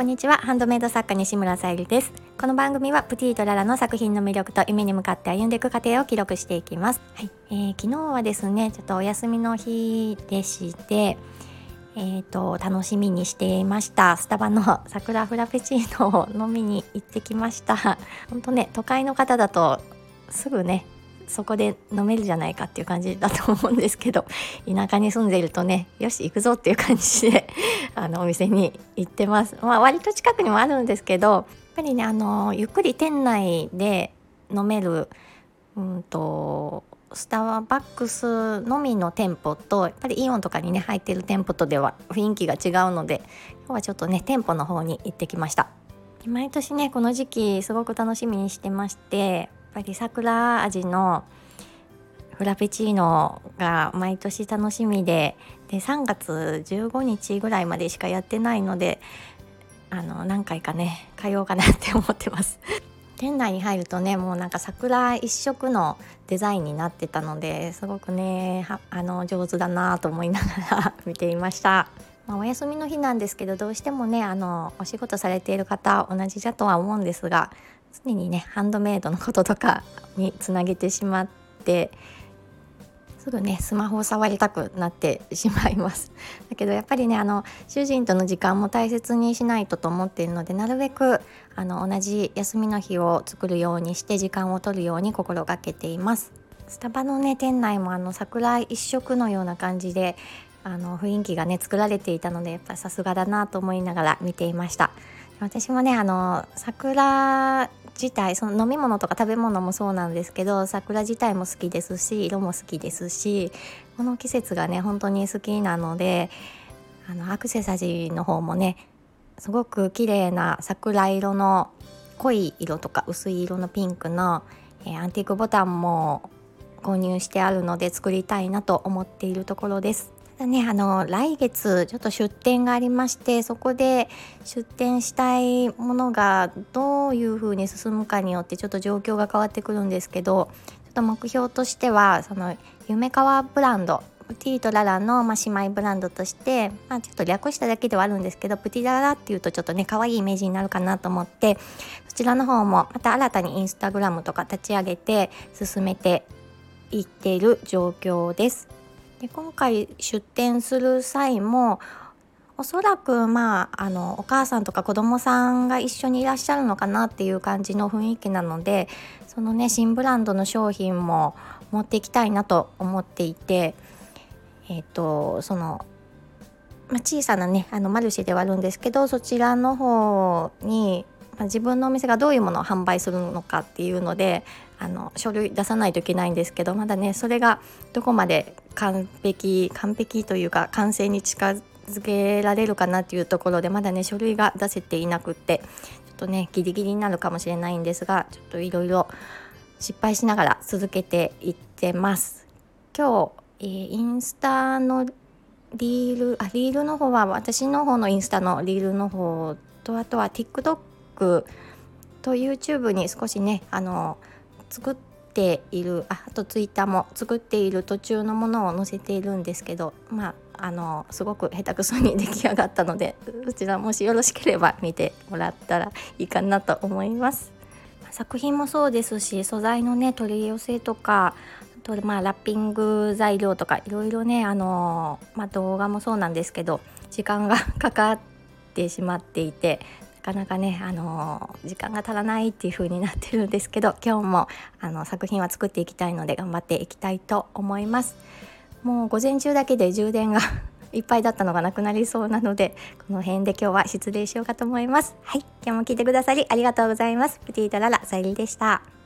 こんにちは。ハンドメイド作家西村さゆりです。この番組はプティとララの作品の魅力と夢に向かって歩んでいく過程を記録していきます。はい、えー、昨日はですねちょっとお休みの日でしてえーと、楽しみにしていました。スタバの桜フラペチーノを飲みに行ってきました。本当ね都会の方だとすぐねそこで飲めるじゃないかっていう感じだと思うんですけど 田舎に住んでいるとねよし行くぞっていう感じで あのお店に行ってます、まあ、割と近くにもあるんですけどやっぱりねあのゆっくり店内で飲めるうんとスターバックスのみの店舗とやっぱりイオンとかにね入ってる店舗とでは雰囲気が違うので今日はちょっとね店舗の方に行ってきました。毎年ねこの時期すごく楽しみにしてましてぱり桜味のフラペチーノが毎年楽しみでで3月15日ぐらいまでしかやってないのであの何回かね通おうかなって思ってます。店内に入るとねもうなんか桜一色のデザインになってたのですごくねあの上手だなと思いながら 見ていました、まあ、お休みの日なんですけどどうしてもねあのお仕事されている方同じだとは思うんですが常にねハンドメイドのこととかにつなげてしまってすぐねスマホを触りたくなってしまいます。だけどやっぱりねあの主人との時間も大切にしないとと思っているのでなるべくあの同じ休みの日を作るようにして時間を取るように心がけています。スタバのね店内もあの桜一色のような感じであの雰囲気がね作られていたのでやっぱさすがだなと思いながら見ていました。私もねあの桜自体その飲み物とか食べ物もそうなんですけど桜自体も好きですし色も好きですしこの季節がね本当に好きなのであのアクセサリーの方もねすごく綺麗な桜色の濃い色とか薄い色のピンクの、えー、アンティークボタンも購入してあるので作りたいなと思っているところです。だねあの来月ちょっと出店がありましてそこで出店したいものがどういう風に進むかによってちょっと状況が変わってくるんですけどちょっと目標としてはその夢川ブランドプティとララの、ま、姉妹ブランドとして、まあ、ちょっと略しただけではあるんですけどプティララっていうとちょっとね可愛いイメージになるかなと思ってそちらの方もまた新たにインスタグラムとか立ち上げて進めていっている状況です。で今回出店する際もおそらくまああのお母さんとか子供さんが一緒にいらっしゃるのかなっていう感じの雰囲気なのでそのね新ブランドの商品も持っていきたいなと思っていてえっ、ー、とその、まあ、小さなねあのマルシェではあるんですけどそちらの方にまあ、自分のお店がどういうものを販売するのかっていうのであの書類出さないといけないんですけどまだねそれがどこまで完璧完璧というか完成に近づけられるかなっていうところでまだね書類が出せていなくってちょっとねギリギリになるかもしれないんですがちょっといろいろ失敗しながら続けていってます。今日、えー、インスタのリールあリールの方は私の方のインスタのリールの方とあとは TikTok と YouTube に少しねあの作っているああと Twitter も作っている途中のものを載せているんですけどまああのすごく下手くそに出来上がったのでそちらもしよろしければ見てもらったらいいかなと思います。作品もそうですし素材のね取り寄せとかあとまあラッピング材料とかいろいろねあの、まあ、動画もそうなんですけど時間が かかってしまっていてかなかね、あの時間が足らないっていう風になってるんですけど 今日もあの作品は作っていきたいので頑張っていきたいと思います。もう午前中だけで充電が いっぱいだったのがなくなりそうなのでこの辺で今日は失礼しようかと思います。はい今日も聞いてくださりありがとうございます。プティートララさゆりでした。